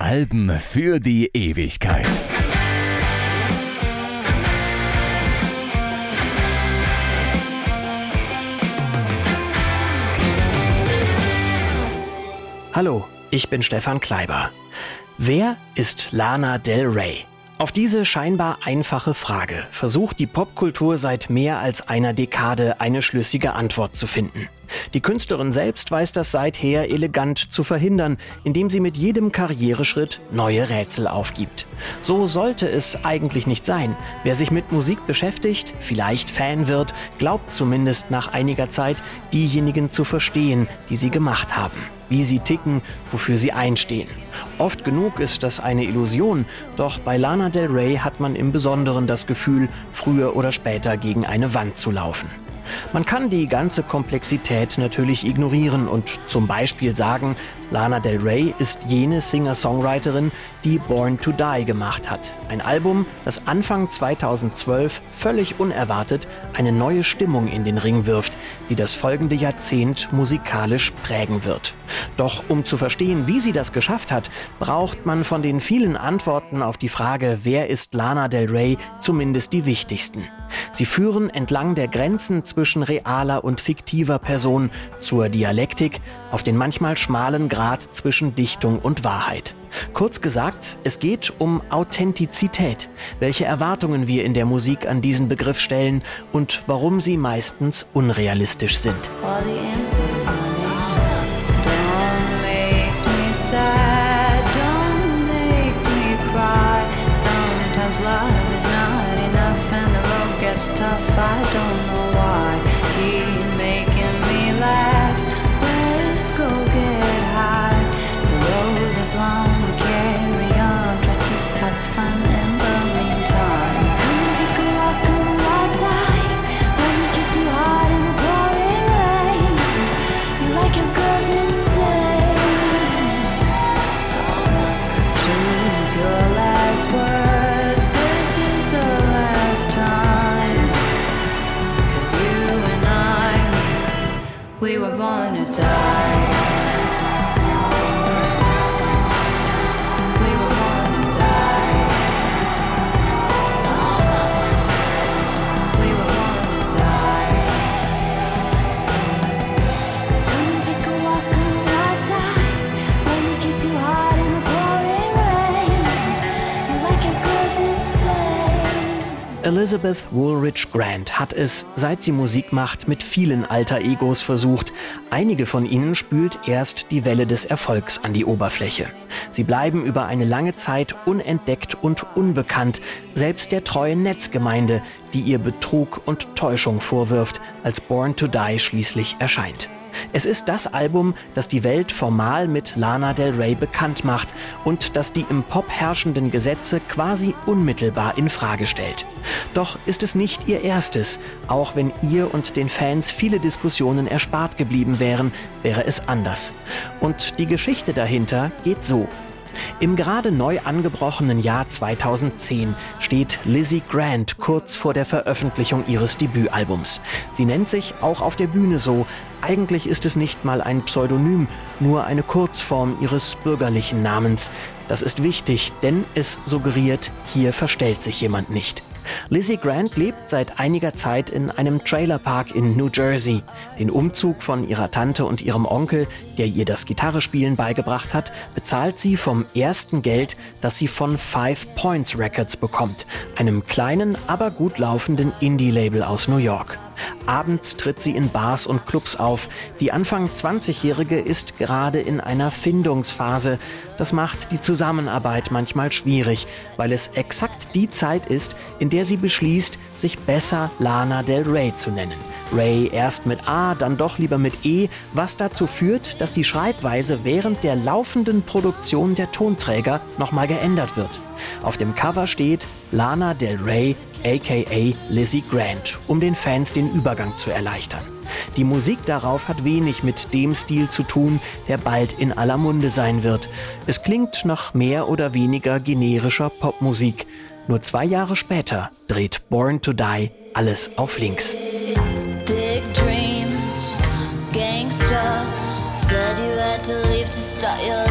Alben für die Ewigkeit. Hallo, ich bin Stefan Kleiber. Wer ist Lana Del Rey? Auf diese scheinbar einfache Frage versucht die Popkultur seit mehr als einer Dekade eine schlüssige Antwort zu finden. Die Künstlerin selbst weiß das seither elegant zu verhindern, indem sie mit jedem Karriereschritt neue Rätsel aufgibt. So sollte es eigentlich nicht sein. Wer sich mit Musik beschäftigt, vielleicht Fan wird, glaubt zumindest nach einiger Zeit, diejenigen zu verstehen, die sie gemacht haben wie sie ticken, wofür sie einstehen. Oft genug ist das eine Illusion, doch bei Lana Del Rey hat man im Besonderen das Gefühl, früher oder später gegen eine Wand zu laufen. Man kann die ganze Komplexität natürlich ignorieren und zum Beispiel sagen, Lana Del Rey ist jene Singer-Songwriterin, die Born to Die gemacht hat. Ein Album, das Anfang 2012 völlig unerwartet eine neue Stimmung in den Ring wirft, die das folgende Jahrzehnt musikalisch prägen wird. Doch um zu verstehen, wie sie das geschafft hat, braucht man von den vielen Antworten auf die Frage, wer ist Lana Del Rey, zumindest die wichtigsten. Sie führen entlang der Grenzen zwischen realer und fiktiver Person zur Dialektik auf den manchmal schmalen Grad zwischen Dichtung und Wahrheit. Kurz gesagt, es geht um Authentizität, welche Erwartungen wir in der Musik an diesen Begriff stellen und warum sie meistens unrealistisch sind. on Elizabeth Woolridge Grant hat es, seit sie Musik macht, mit vielen alter Egos versucht. Einige von ihnen spült erst die Welle des Erfolgs an die Oberfläche. Sie bleiben über eine lange Zeit unentdeckt und unbekannt, selbst der treuen Netzgemeinde, die ihr Betrug und Täuschung vorwirft, als Born to Die schließlich erscheint. Es ist das Album, das die Welt formal mit Lana Del Rey bekannt macht und das die im Pop herrschenden Gesetze quasi unmittelbar in Frage stellt. Doch ist es nicht ihr erstes. Auch wenn ihr und den Fans viele Diskussionen erspart geblieben wären, wäre es anders. Und die Geschichte dahinter geht so. Im gerade neu angebrochenen Jahr 2010 steht Lizzie Grant kurz vor der Veröffentlichung ihres Debütalbums. Sie nennt sich auch auf der Bühne so. Eigentlich ist es nicht mal ein Pseudonym, nur eine Kurzform ihres bürgerlichen Namens. Das ist wichtig, denn es suggeriert, hier verstellt sich jemand nicht. Lizzie Grant lebt seit einiger Zeit in einem Trailerpark in New Jersey. Den Umzug von ihrer Tante und ihrem Onkel, der ihr das Gitarrespielen beigebracht hat, bezahlt sie vom ersten Geld, das sie von Five Points Records bekommt, einem kleinen, aber gut laufenden Indie-Label aus New York. Abends tritt sie in Bars und Clubs auf. Die Anfang 20-Jährige ist gerade in einer Findungsphase. Das macht die Zusammenarbeit manchmal schwierig, weil es exakt die Zeit ist, in der sie beschließt, sich besser Lana Del Rey zu nennen. Ray erst mit A, dann doch lieber mit E, was dazu führt, dass die Schreibweise während der laufenden Produktion der Tonträger nochmal geändert wird. Auf dem Cover steht Lana Del Rey aka Lizzie Grant, um den Fans den Übergang zu erleichtern. Die Musik darauf hat wenig mit dem Stil zu tun, der bald in aller Munde sein wird. Es klingt nach mehr oder weniger generischer Popmusik. Nur zwei Jahre später dreht Born to Die alles auf links. Big dreams, stuff. Said you had to leave to start your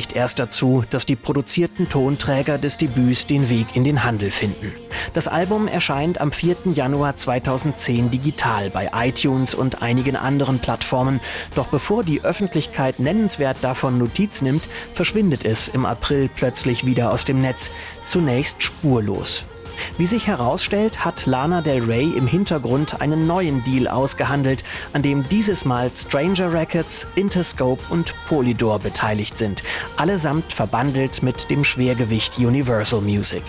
nicht erst dazu, dass die produzierten Tonträger des Debüts den Weg in den Handel finden. Das Album erscheint am 4. Januar 2010 digital bei iTunes und einigen anderen Plattformen. Doch bevor die Öffentlichkeit nennenswert davon Notiz nimmt, verschwindet es im April plötzlich wieder aus dem Netz, zunächst spurlos. Wie sich herausstellt, hat Lana Del Rey im Hintergrund einen neuen Deal ausgehandelt, an dem dieses Mal Stranger Records, Interscope und Polydor beteiligt sind, allesamt verbandelt mit dem Schwergewicht Universal Music.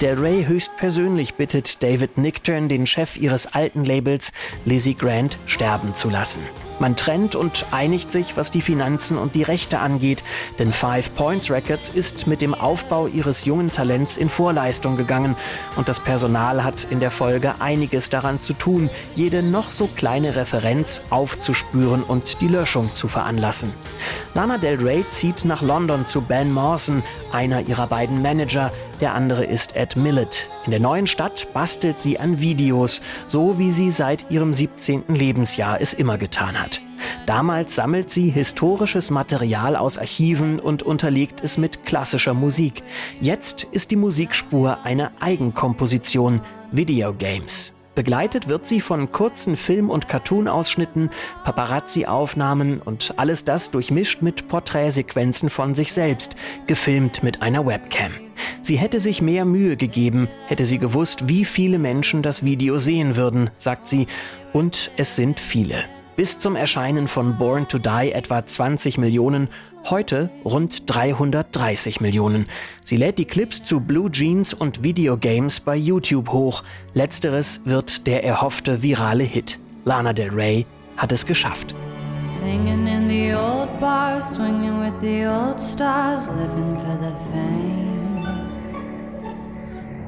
Del Rey höchstpersönlich bittet David Nickturn, den Chef ihres alten Labels, Lizzie Grant, sterben zu lassen. Man trennt und einigt sich, was die Finanzen und die Rechte angeht, denn Five Points Records ist mit dem Aufbau ihres jungen Talents in Vorleistung gegangen und das Personal hat in der Folge einiges daran zu tun, jede noch so kleine Referenz aufzuspüren und die Löschung zu veranlassen. Lana Del Rey zieht nach London zu Ben Mawson, einer ihrer beiden Manager, der andere ist Ed Millett. In der neuen Stadt bastelt sie an Videos, so wie sie seit ihrem 17. Lebensjahr es immer getan hat. Damals sammelt sie historisches Material aus Archiven und unterlegt es mit klassischer Musik. Jetzt ist die Musikspur eine Eigenkomposition, Videogames. Begleitet wird sie von kurzen Film- und Cartoon-Ausschnitten, Paparazzi-Aufnahmen und alles das durchmischt mit Porträtsequenzen von sich selbst, gefilmt mit einer Webcam. Sie hätte sich mehr Mühe gegeben, hätte sie gewusst, wie viele Menschen das Video sehen würden, sagt sie, und es sind viele. Bis zum Erscheinen von Born to Die etwa 20 Millionen, heute rund 330 Millionen. Sie lädt die Clips zu Blue Jeans und Videogames bei YouTube hoch. Letzteres wird der erhoffte virale Hit. Lana Del Rey hat es geschafft. Singing in the old bars, swinging with the old stars, living for the fame.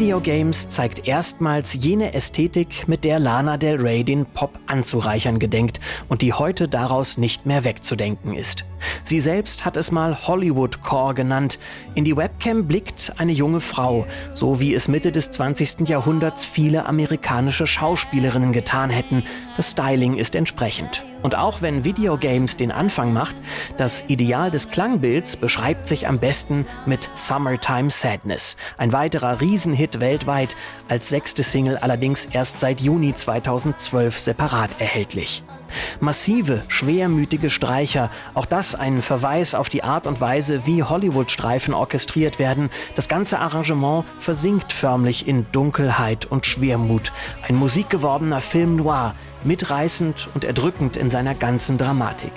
Videogames zeigt erstmals jene Ästhetik, mit der Lana Del Rey den Pop anzureichern gedenkt und die heute daraus nicht mehr wegzudenken ist. Sie selbst hat es mal Hollywood Core genannt. In die Webcam blickt eine junge Frau, so wie es Mitte des 20. Jahrhunderts viele amerikanische Schauspielerinnen getan hätten. Das Styling ist entsprechend. Und auch wenn Videogames den Anfang macht, das Ideal des Klangbilds beschreibt sich am besten mit Summertime Sadness. Ein weiterer Riesenhit weltweit, als sechste Single allerdings erst seit Juni 2012 separat erhältlich. Massive, schwermütige Streicher, auch das ein Verweis auf die Art und Weise, wie Hollywood-Streifen orchestriert werden. Das ganze Arrangement versinkt förmlich in Dunkelheit und Schwermut. Ein musikgewordener Film noir, mitreißend und erdrückend in seiner ganzen Dramatik.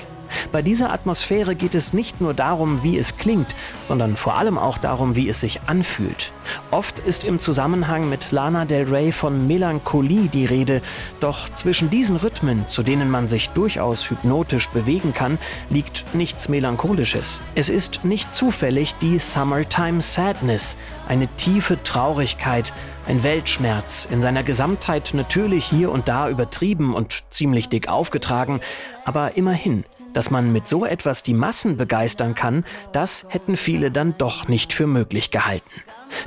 Bei dieser Atmosphäre geht es nicht nur darum, wie es klingt, sondern vor allem auch darum, wie es sich anfühlt. Oft ist im Zusammenhang mit Lana Del Rey von Melancholie die Rede, doch zwischen diesen Rhythmen, zu denen man sich durchaus hypnotisch bewegen kann, liegt nichts Melancholisches. Es ist nicht zufällig die Summertime Sadness, eine tiefe Traurigkeit, ein Weltschmerz, in seiner Gesamtheit natürlich hier und da übertrieben und ziemlich dick aufgetragen, aber immerhin, dass man mit so etwas die Massen begeistern kann, das hätten viele dann doch nicht für möglich gehalten.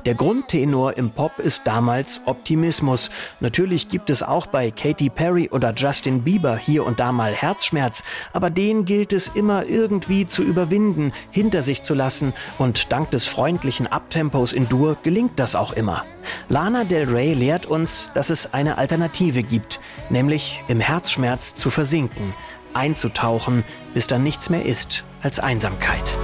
Der Grundtenor im Pop ist damals Optimismus. Natürlich gibt es auch bei Katy Perry oder Justin Bieber hier und da mal Herzschmerz, aber den gilt es immer irgendwie zu überwinden, hinter sich zu lassen und dank des freundlichen Abtempos in Dur gelingt das auch immer. Lana Del Rey lehrt uns, dass es eine Alternative gibt, nämlich im Herzschmerz zu versinken, einzutauchen, bis dann nichts mehr ist als Einsamkeit.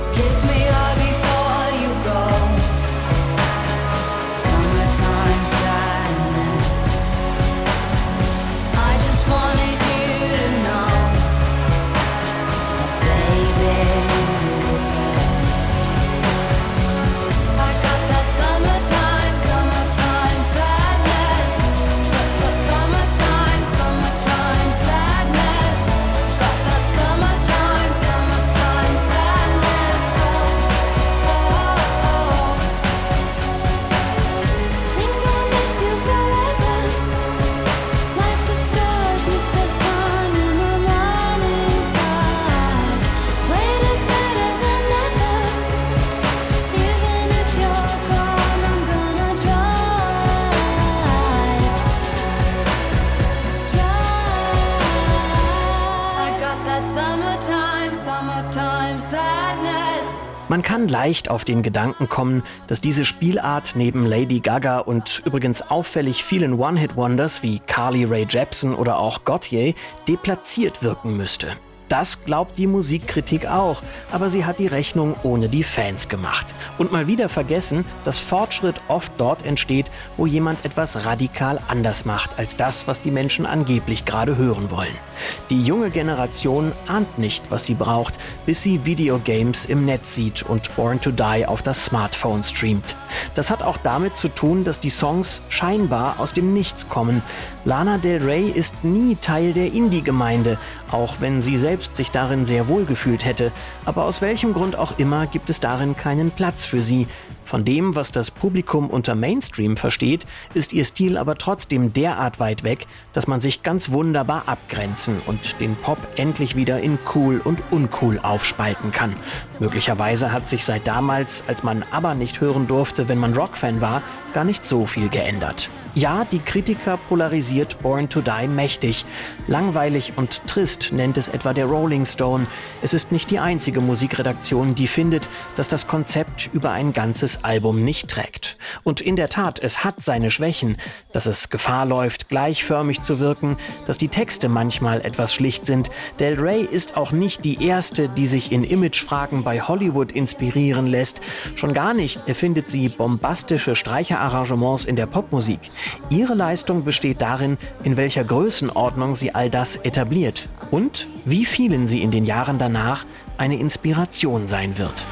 Man kann leicht auf den Gedanken kommen, dass diese Spielart neben Lady Gaga und übrigens auffällig vielen One-Hit-Wonders wie Carly Rae Jepsen oder auch Gautier deplatziert wirken müsste. Das glaubt die Musikkritik auch, aber sie hat die Rechnung ohne die Fans gemacht. Und mal wieder vergessen, dass Fortschritt oft dort entsteht, wo jemand etwas radikal anders macht als das, was die Menschen angeblich gerade hören wollen. Die junge Generation ahnt nicht, was sie braucht, bis sie Videogames im Netz sieht und Born to Die auf das Smartphone streamt. Das hat auch damit zu tun, dass die Songs scheinbar aus dem Nichts kommen. Lana Del Rey ist nie Teil der Indie-Gemeinde, auch wenn sie selbst sich darin sehr wohl gefühlt hätte, aber aus welchem Grund auch immer gibt es darin keinen Platz für sie. Von dem, was das Publikum unter Mainstream versteht, ist ihr Stil aber trotzdem derart weit weg, dass man sich ganz wunderbar abgrenzen und den Pop endlich wieder in cool und uncool aufspalten kann. Möglicherweise hat sich seit damals, als man aber nicht hören durfte, wenn man Rockfan war, gar nicht so viel geändert. Ja, die Kritiker polarisiert Born to Die mächtig. Langweilig und trist nennt es etwa der Rolling Stone. Es ist nicht die einzige Musikredaktion, die findet, dass das Konzept über ein ganzes Album nicht trägt. Und in der Tat, es hat seine Schwächen, dass es Gefahr läuft, gleichförmig zu wirken, dass die Texte manchmal etwas schlicht sind. Del Rey ist auch nicht die erste, die sich in Imagefragen bei Hollywood inspirieren lässt. Schon gar nicht erfindet sie bombastische Streicherarrangements in der Popmusik. Ihre Leistung besteht darin, in welcher Größenordnung sie all das etabliert und wie vielen sie in den Jahren danach eine Inspiration sein wird.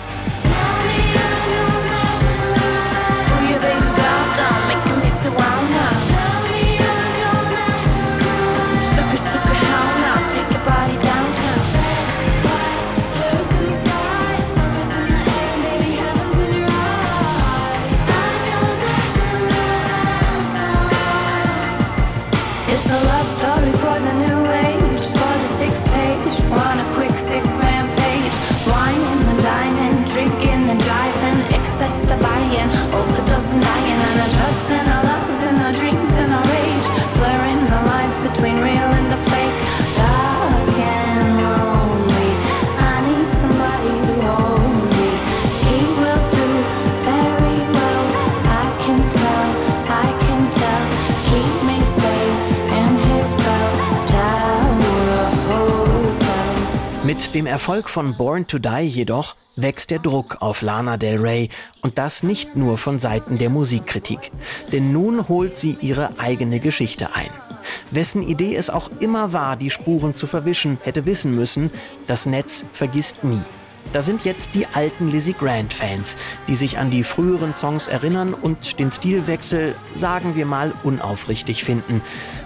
Mit dem Erfolg von Born to Die jedoch wächst der Druck auf Lana Del Rey und das nicht nur von Seiten der Musikkritik. Denn nun holt sie ihre eigene Geschichte ein. Wessen Idee es auch immer war, die Spuren zu verwischen, hätte wissen müssen, das Netz vergisst nie. Da sind jetzt die alten Lizzie Grant-Fans, die sich an die früheren Songs erinnern und den Stilwechsel, sagen wir mal, unaufrichtig finden.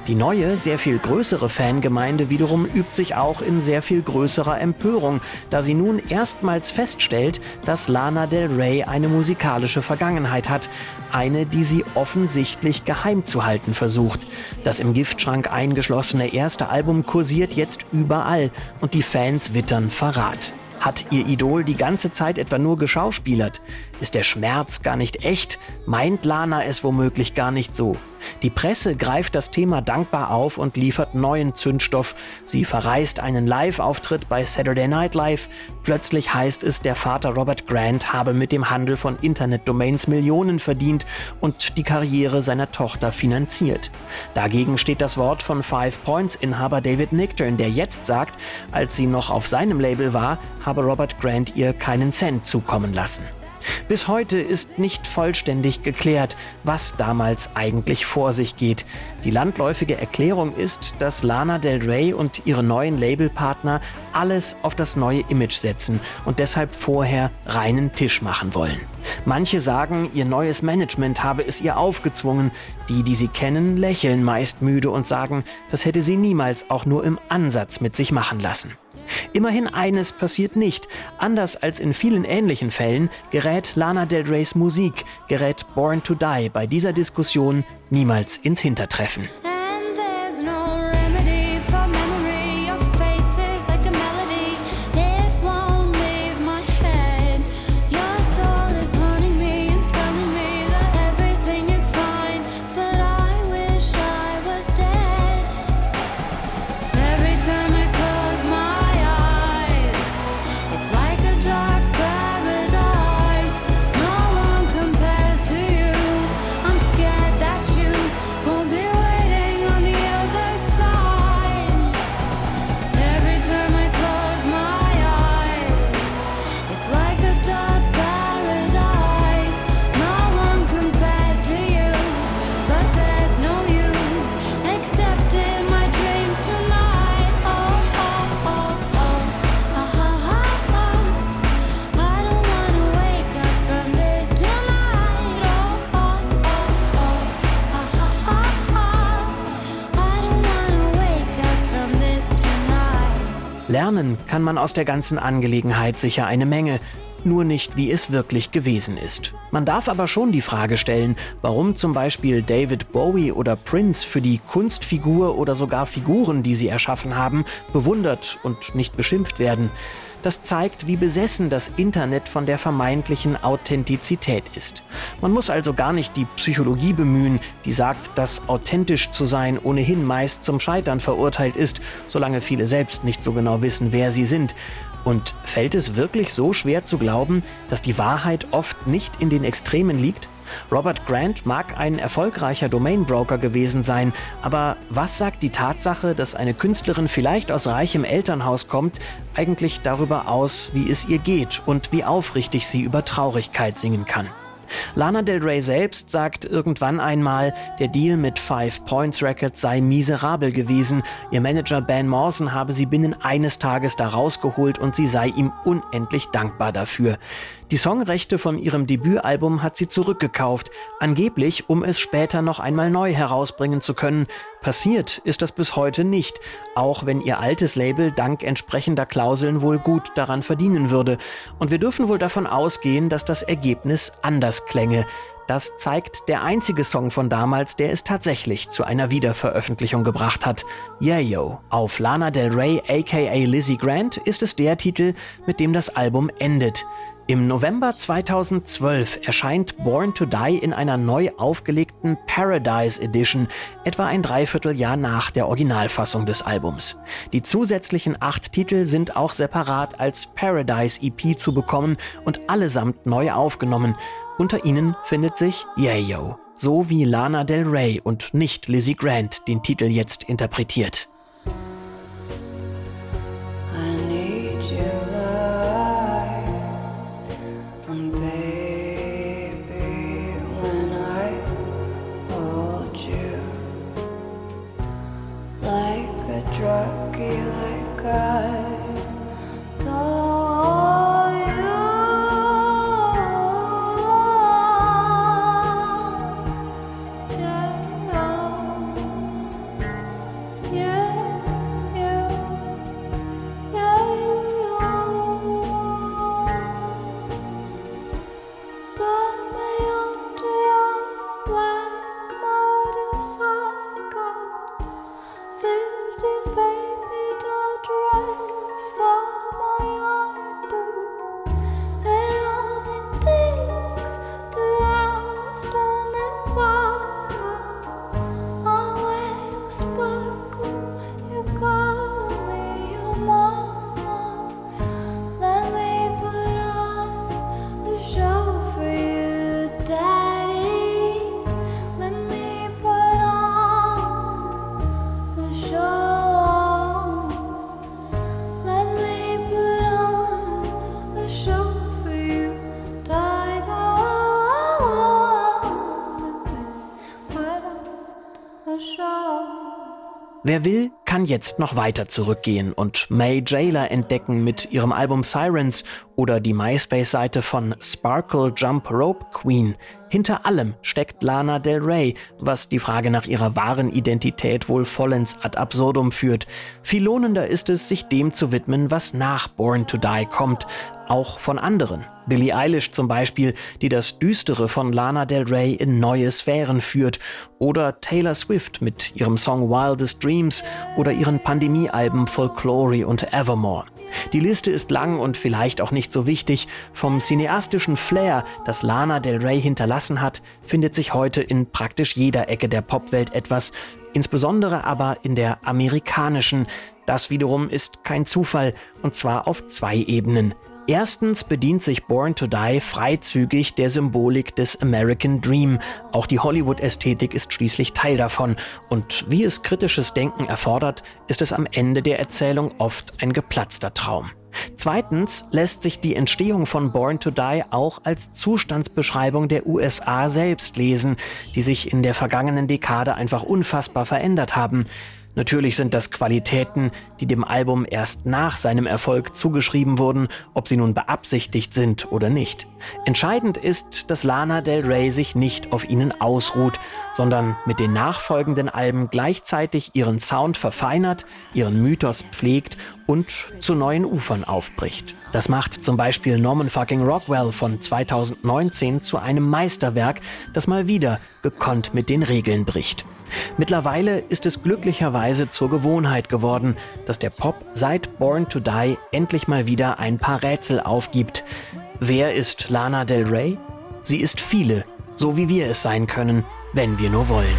Die neue, sehr viel größere Fangemeinde wiederum übt sich auch in sehr viel größerer Empörung, da sie nun erstmals feststellt, dass Lana Del Rey eine musikalische Vergangenheit hat, eine, die sie offensichtlich geheim zu halten versucht. Das im Giftschrank eingeschlossene erste Album kursiert jetzt überall und die Fans wittern Verrat. Hat ihr Idol die ganze Zeit etwa nur geschauspielert? Ist der Schmerz gar nicht echt? Meint Lana es womöglich gar nicht so? Die Presse greift das Thema dankbar auf und liefert neuen Zündstoff. Sie verreist einen Live-Auftritt bei Saturday Night Live. Plötzlich heißt es, der Vater Robert Grant habe mit dem Handel von Internetdomains Millionen verdient und die Karriere seiner Tochter finanziert. Dagegen steht das Wort von Five Points Inhaber David Nickturn, der jetzt sagt, als sie noch auf seinem Label war, habe Robert Grant ihr keinen Cent zukommen lassen. Bis heute ist nicht vollständig geklärt, was damals eigentlich vor sich geht. Die landläufige Erklärung ist, dass Lana Del Rey und ihre neuen Labelpartner alles auf das neue Image setzen und deshalb vorher reinen Tisch machen wollen. Manche sagen, ihr neues Management habe es ihr aufgezwungen. Die, die sie kennen, lächeln meist müde und sagen, das hätte sie niemals auch nur im Ansatz mit sich machen lassen. Immerhin eines passiert nicht. Anders als in vielen ähnlichen Fällen gerät Lana Del Reys Musik, gerät Born to Die bei dieser Diskussion niemals ins Hintertreffen. Lernen kann man aus der ganzen Angelegenheit sicher eine Menge, nur nicht, wie es wirklich gewesen ist. Man darf aber schon die Frage stellen, warum zum Beispiel David Bowie oder Prince für die Kunstfigur oder sogar Figuren, die sie erschaffen haben, bewundert und nicht beschimpft werden. Das zeigt, wie besessen das Internet von der vermeintlichen Authentizität ist. Man muss also gar nicht die Psychologie bemühen, die sagt, dass authentisch zu sein ohnehin meist zum Scheitern verurteilt ist, solange viele selbst nicht so genau wissen, wer sie sind. Und fällt es wirklich so schwer zu glauben, dass die Wahrheit oft nicht in den Extremen liegt? Robert Grant mag ein erfolgreicher Domainbroker gewesen sein, aber was sagt die Tatsache, dass eine Künstlerin vielleicht aus reichem Elternhaus kommt, eigentlich darüber aus, wie es ihr geht und wie aufrichtig sie über Traurigkeit singen kann? Lana Del Rey selbst sagt irgendwann einmal, der Deal mit Five Points Records sei miserabel gewesen. Ihr Manager Ben Mawson habe sie binnen eines Tages da rausgeholt und sie sei ihm unendlich dankbar dafür. Die Songrechte von ihrem Debütalbum hat sie zurückgekauft, angeblich um es später noch einmal neu herausbringen zu können. Passiert ist das bis heute nicht, auch wenn ihr altes Label dank entsprechender Klauseln wohl gut daran verdienen würde. Und wir dürfen wohl davon ausgehen, dass das Ergebnis anders klänge. Das zeigt der einzige Song von damals, der es tatsächlich zu einer Wiederveröffentlichung gebracht hat. Yeah Yo. Auf Lana Del Rey aka Lizzie Grant ist es der Titel, mit dem das Album endet. Im November 2012 erscheint Born to Die in einer neu aufgelegten Paradise Edition, etwa ein Dreivierteljahr nach der Originalfassung des Albums. Die zusätzlichen acht Titel sind auch separat als Paradise EP zu bekommen und allesamt neu aufgenommen. Unter ihnen findet sich Yayo, so wie Lana Del Rey und nicht Lizzie Grant den Titel jetzt interpretiert. Wer will, kann jetzt noch weiter zurückgehen und May Jailer entdecken mit ihrem Album Sirens oder die MySpace-Seite von Sparkle Jump Rope Queen. Hinter allem steckt Lana Del Rey, was die Frage nach ihrer wahren Identität wohl vollends ad absurdum führt. Viel lohnender ist es, sich dem zu widmen, was nach Born to Die kommt, auch von anderen. Billie Eilish zum Beispiel, die das Düstere von Lana Del Rey in neue Sphären führt, oder Taylor Swift mit ihrem Song Wildest Dreams oder ihren Pandemiealben Folklore und Evermore. Die Liste ist lang und vielleicht auch nicht so wichtig. Vom cineastischen Flair, das Lana Del Rey hinterlassen hat, findet sich heute in praktisch jeder Ecke der Popwelt etwas, insbesondere aber in der amerikanischen. Das wiederum ist kein Zufall, und zwar auf zwei Ebenen. Erstens bedient sich Born to Die freizügig der Symbolik des American Dream. Auch die Hollywood-Ästhetik ist schließlich Teil davon. Und wie es kritisches Denken erfordert, ist es am Ende der Erzählung oft ein geplatzter Traum. Zweitens lässt sich die Entstehung von Born to Die auch als Zustandsbeschreibung der USA selbst lesen, die sich in der vergangenen Dekade einfach unfassbar verändert haben. Natürlich sind das Qualitäten, die dem Album erst nach seinem Erfolg zugeschrieben wurden, ob sie nun beabsichtigt sind oder nicht. Entscheidend ist, dass Lana Del Rey sich nicht auf ihnen ausruht, sondern mit den nachfolgenden Alben gleichzeitig ihren Sound verfeinert, ihren Mythos pflegt und zu neuen Ufern aufbricht. Das macht zum Beispiel Norman Fucking Rockwell von 2019 zu einem Meisterwerk, das mal wieder gekonnt mit den Regeln bricht. Mittlerweile ist es glücklicherweise zur Gewohnheit geworden, dass der Pop seit Born to Die endlich mal wieder ein paar Rätsel aufgibt. Wer ist Lana Del Rey? Sie ist viele, so wie wir es sein können, wenn wir nur wollen.